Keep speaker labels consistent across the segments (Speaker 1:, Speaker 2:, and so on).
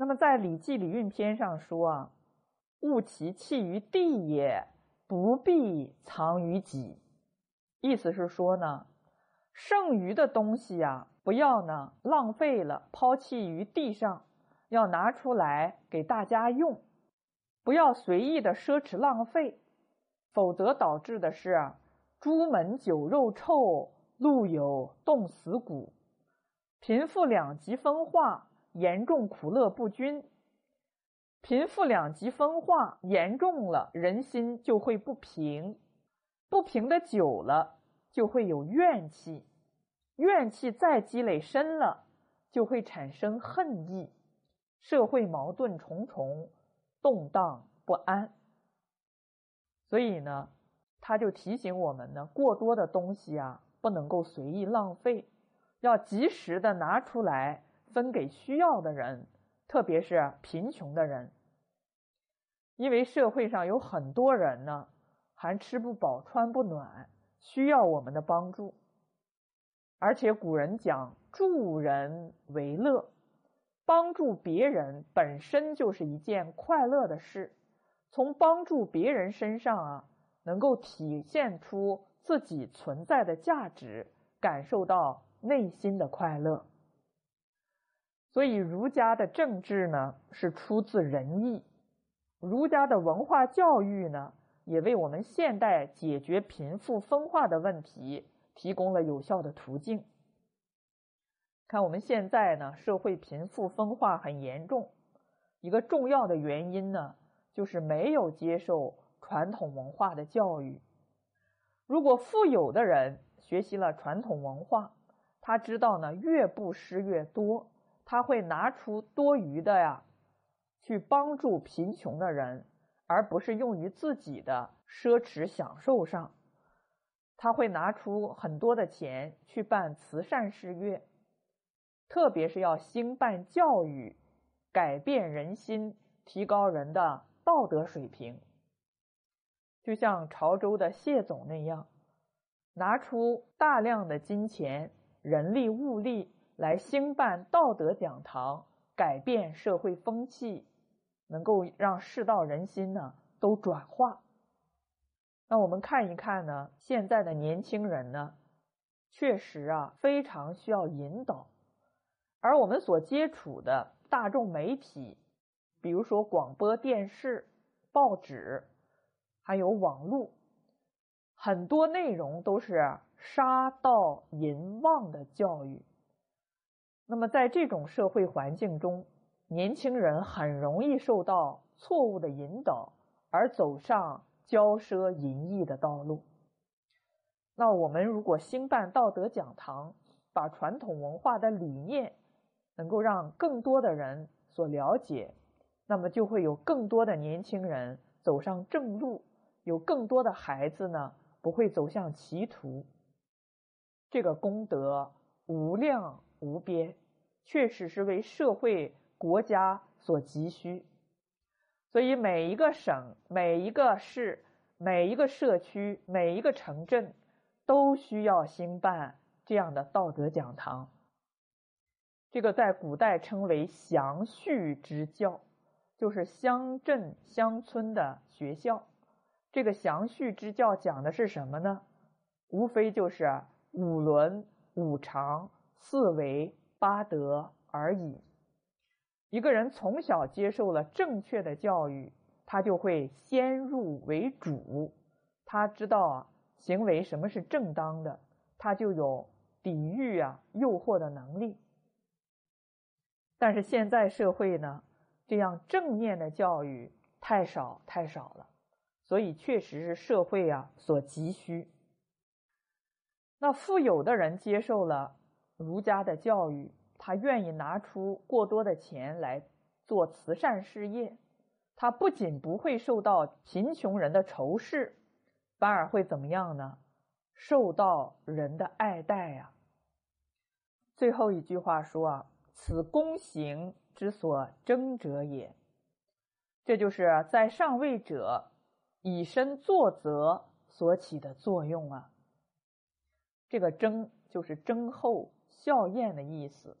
Speaker 1: 那么在《礼记·礼运篇》上说啊，“物其弃于地也，不必藏于己。”意思是说呢，剩余的东西呀，不要呢浪费了，抛弃于地上，要拿出来给大家用，不要随意的奢侈浪费，否则导致的是朱门酒肉臭，路有冻死骨，贫富两极分化，严重苦乐不均。贫富两极分化严重了，人心就会不平。不平的久了，就会有怨气，怨气再积累深了，就会产生恨意，社会矛盾重重，动荡不安。所以呢，他就提醒我们呢，过多的东西啊，不能够随意浪费，要及时的拿出来分给需要的人，特别是贫穷的人，因为社会上有很多人呢。还吃不饱穿不暖，需要我们的帮助。而且古人讲助人为乐，帮助别人本身就是一件快乐的事。从帮助别人身上啊，能够体现出自己存在的价值，感受到内心的快乐。所以儒家的政治呢，是出自仁义；儒家的文化教育呢。也为我们现代解决贫富分化的问题提供了有效的途径。看我们现在呢，社会贫富分化很严重，一个重要的原因呢，就是没有接受传统文化的教育。如果富有的人学习了传统文化，他知道呢，越布施越多，他会拿出多余的呀，去帮助贫穷的人。而不是用于自己的奢侈享受上，他会拿出很多的钱去办慈善事业，特别是要兴办教育，改变人心，提高人的道德水平。就像潮州的谢总那样，拿出大量的金钱、人力、物力来兴办道德讲堂，改变社会风气。能够让世道人心呢都转化。那我们看一看呢，现在的年轻人呢，确实啊非常需要引导。而我们所接触的大众媒体，比如说广播电视、报纸，还有网络，很多内容都是杀盗淫妄的教育。那么在这种社会环境中，年轻人很容易受到错误的引导，而走上骄奢淫逸的道路。那我们如果兴办道德讲堂，把传统文化的理念能够让更多的人所了解，那么就会有更多的年轻人走上正路，有更多的孩子呢不会走向歧途。这个功德无量无边，确实是为社会。国家所急需，所以每一个省、每一个市、每一个社区、每一个城镇都需要兴办这样的道德讲堂。这个在古代称为乡序之教，就是乡镇乡村的学校。这个乡序之教讲的是什么呢？无非就是五伦、五常、四维、八德而已。一个人从小接受了正确的教育，他就会先入为主，他知道啊行为什么是正当的，他就有抵御啊诱惑的能力。但是现在社会呢，这样正面的教育太少太少了，所以确实是社会啊所急需。那富有的人接受了儒家的教育。他愿意拿出过多的钱来做慈善事业，他不仅不会受到贫穷人的仇视，反而会怎么样呢？受到人的爱戴呀。最后一句话说啊：“此公行之所争者也。”这就是在上位者以身作则所起的作用啊。这个“争”就是争后效验的意思。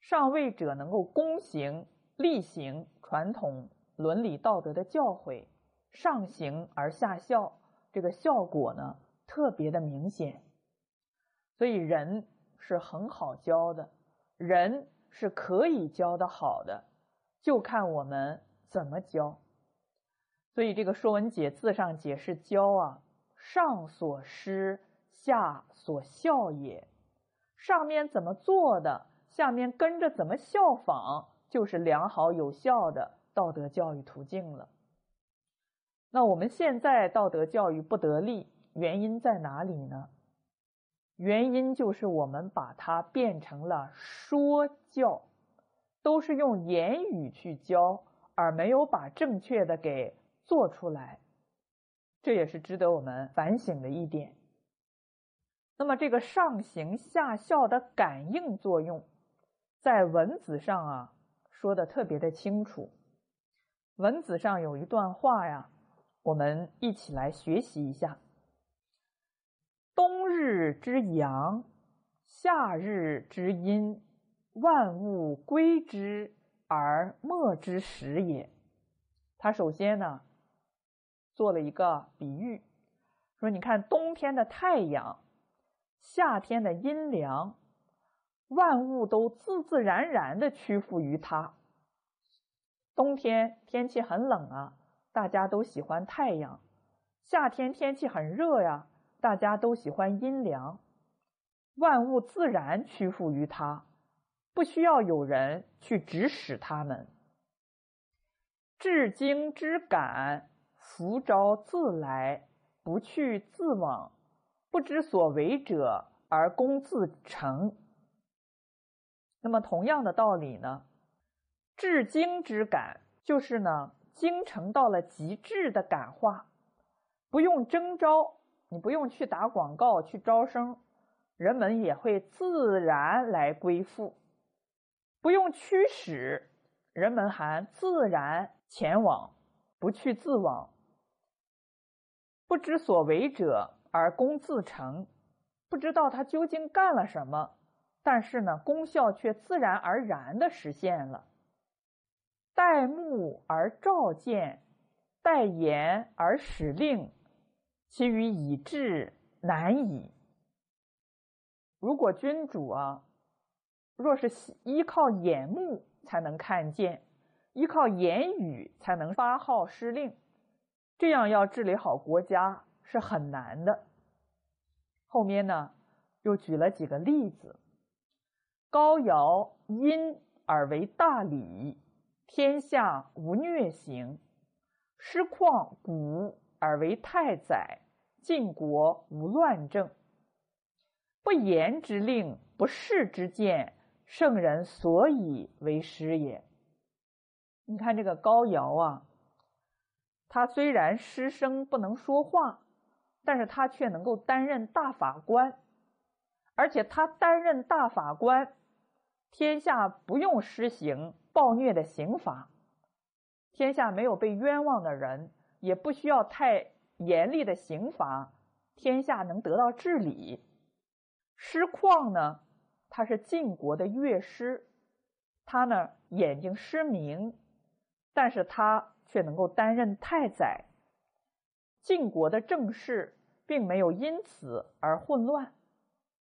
Speaker 1: 上位者能够躬行力行传统伦理道德的教诲，上行而下效，这个效果呢特别的明显。所以人是很好教的，人是可以教的好的，就看我们怎么教。所以这个《说文解字》上解释教啊，上所施，下所效也。上面怎么做的，下面跟着怎么效仿，就是良好有效的道德教育途径了。那我们现在道德教育不得力，原因在哪里呢？原因就是我们把它变成了说教，都是用言语去教，而没有把正确的给做出来，这也是值得我们反省的一点。那么这个上行下效的感应作用，在文子上啊说的特别的清楚。文子上有一段话呀，我们一起来学习一下。冬日之阳，夏日之阴，万物归之而莫之时也。他首先呢，做了一个比喻，说：“你看冬天的太阳，夏天的阴凉，万物都自自然然的屈服于它。冬天天气很冷啊，大家都喜欢太阳；夏天天气很热呀。”大家都喜欢阴凉，万物自然屈服于它，不需要有人去指使他们。至精之感，福招自来，不去自往，不知所为者而功自成。那么同样的道理呢？至精之感，就是呢，精诚到了极致的感化，不用征召。你不用去打广告去招生，人们也会自然来归附；不用驱使，人们还自然前往，不去自往。不知所为者而功自成，不知道他究竟干了什么，但是呢，功效却自然而然的实现了。待目而召见，待言而使令。其余以至难矣。如果君主啊，若是依靠眼目才能看见，依靠言语才能发号施令，这样要治理好国家是很难的。后面呢，又举了几个例子：高尧因而为大礼，天下无虐刑；师旷古。而为太宰，晋国无乱政。不言之令，不视之见，圣人所以为师也。你看这个高尧啊，他虽然师生不能说话，但是他却能够担任大法官，而且他担任大法官，天下不用施行暴虐的刑罚，天下没有被冤枉的人。也不需要太严厉的刑罚，天下能得到治理。师旷呢，他是晋国的乐师，他呢眼睛失明，但是他却能够担任太宰。晋国的政事并没有因此而混乱，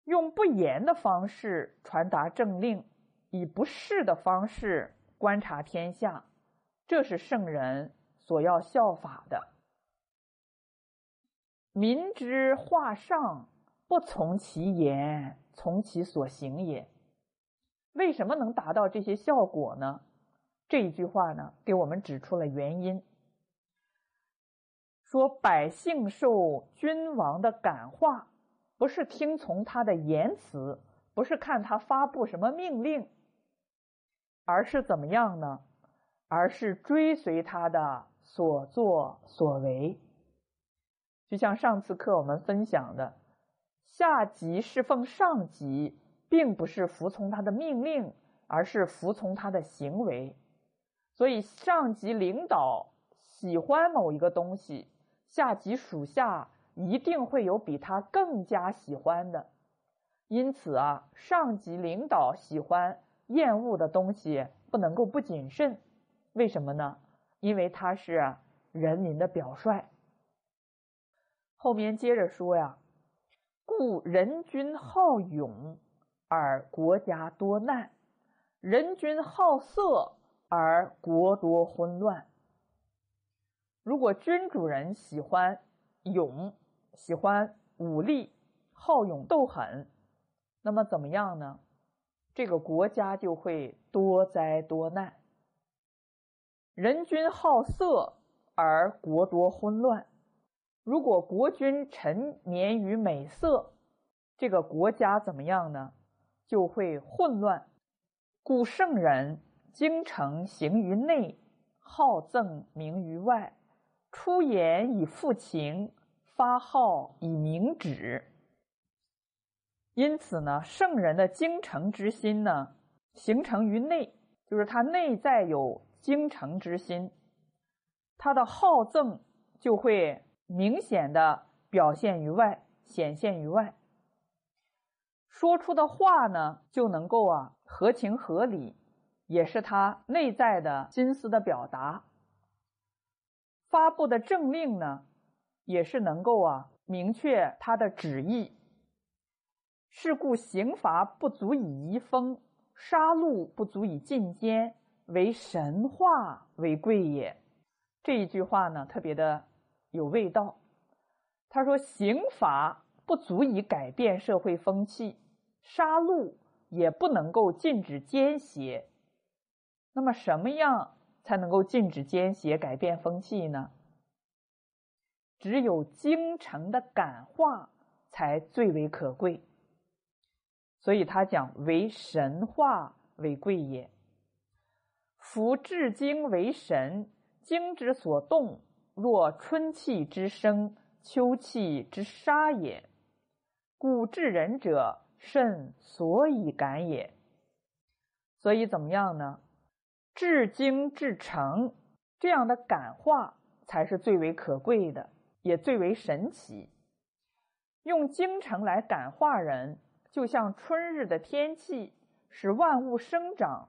Speaker 1: 用不言的方式传达政令，以不视的方式观察天下，这是圣人。所要效法的，民之化上，不从其言，从其所行也。为什么能达到这些效果呢？这一句话呢，给我们指出了原因。说百姓受君王的感化，不是听从他的言辞，不是看他发布什么命令，而是怎么样呢？而是追随他的。所作所为，就像上次课我们分享的，下级侍奉上级，并不是服从他的命令，而是服从他的行为。所以，上级领导喜欢某一个东西，下级属下一定会有比他更加喜欢的。因此啊，上级领导喜欢，厌恶的东西不能够不谨慎，为什么呢？因为他是人民的表率。后面接着说呀，故人君好勇而国家多难，人君好色而国多昏乱。如果君主人喜欢勇，喜欢武力，好勇斗狠，那么怎么样呢？这个国家就会多灾多难。人君好色而国多昏乱。如果国君沉湎于美色，这个国家怎么样呢？就会混乱。故圣人精诚行于内，好赠名于外，出言以复情，发号以明旨。因此呢，圣人的精诚之心呢，形成于内，就是他内在有精诚之心，他的好憎就会明显的表现于外，显现于外。说出的话呢，就能够啊合情合理，也是他内在的心思的表达。发布的政令呢，也是能够啊明确他的旨意。是故刑罚不足以移风，杀戮不足以进奸，为神话为贵也。这一句话呢，特别的有味道。他说，刑罚不足以改变社会风气，杀戮也不能够禁止奸邪。那么，什么样才能够禁止奸邪、改变风气呢？只有精诚的感化才最为可贵。所以他讲为神化为贵也。夫至精为神，精之所动，若春气之生，秋气之杀也。故治人者，甚所以感也。所以怎么样呢？至精至诚，这样的感化才是最为可贵的，也最为神奇。用精诚来感化人。就像春日的天气使万物生长，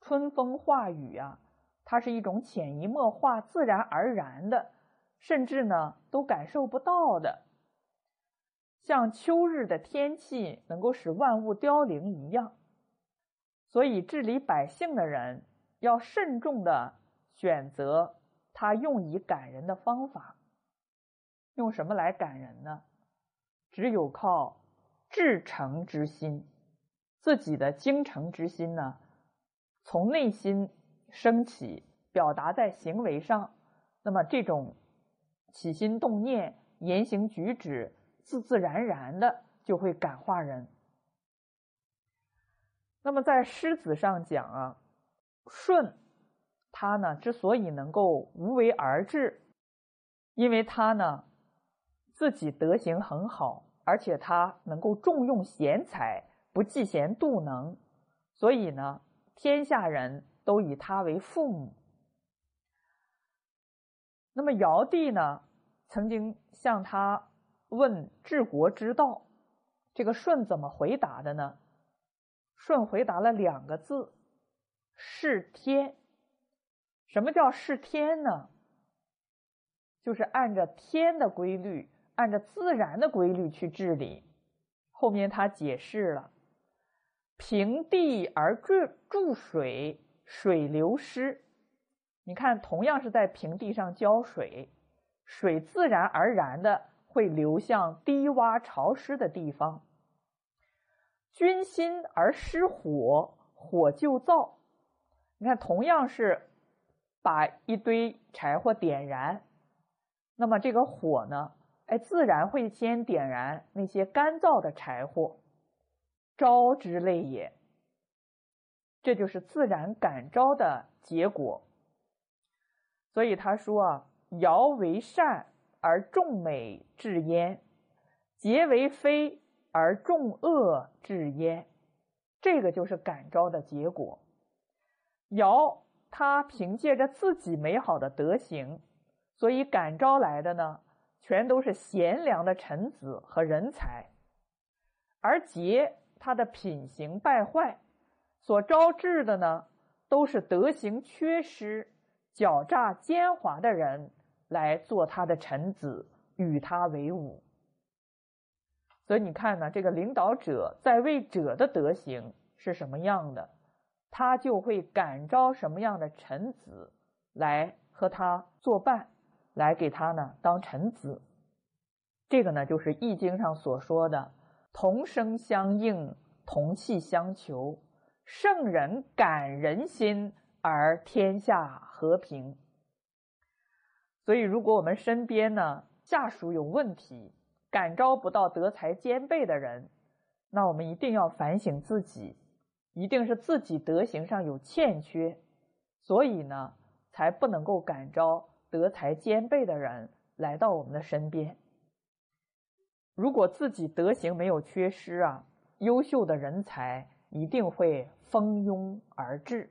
Speaker 1: 春风化雨啊，它是一种潜移默化、自然而然的，甚至呢都感受不到的。像秋日的天气能够使万物凋零一样，所以治理百姓的人要慎重的选择他用以感人的方法。用什么来感人呢？只有靠。至诚之心，自己的精诚之心呢，从内心升起，表达在行为上，那么这种起心动念、言行举止，自自然然的就会感化人。那么在诗子上讲啊，舜他呢之所以能够无为而治，因为他呢自己德行很好。而且他能够重用贤才，不嫉贤妒能，所以呢，天下人都以他为父母。那么尧帝呢，曾经向他问治国之道，这个舜怎么回答的呢？舜回答了两个字：是天。什么叫是天呢？就是按照天的规律。按照自然的规律去治理，后面他解释了：平地而注注水，水流失。你看，同样是在平地上浇水，水自然而然的会流向低洼潮湿的地方。君心而失火，火就燥。你看，同样是把一堆柴火点燃，那么这个火呢？哎，自然会先点燃那些干燥的柴火，招之类也。这就是自然感召的结果。所以他说啊：“尧为善而众美至焉，桀为非而众恶至焉。”这个就是感召的结果。尧他凭借着自己美好的德行，所以感召来的呢。全都是贤良的臣子和人才，而桀他的品行败坏，所招致的呢，都是德行缺失、狡诈奸猾的人来做他的臣子，与他为伍。所以你看呢，这个领导者在位者的德行是什么样的，他就会感召什么样的臣子来和他作伴，来给他呢当臣子。这个呢，就是《易经》上所说的“同声相应，同气相求，圣人感人心，而天下和平”。所以，如果我们身边呢下属有问题，感召不到德才兼备的人，那我们一定要反省自己，一定是自己德行上有欠缺，所以呢，才不能够感召德才兼备的人来到我们的身边。如果自己德行没有缺失啊，优秀的人才一定会蜂拥而至。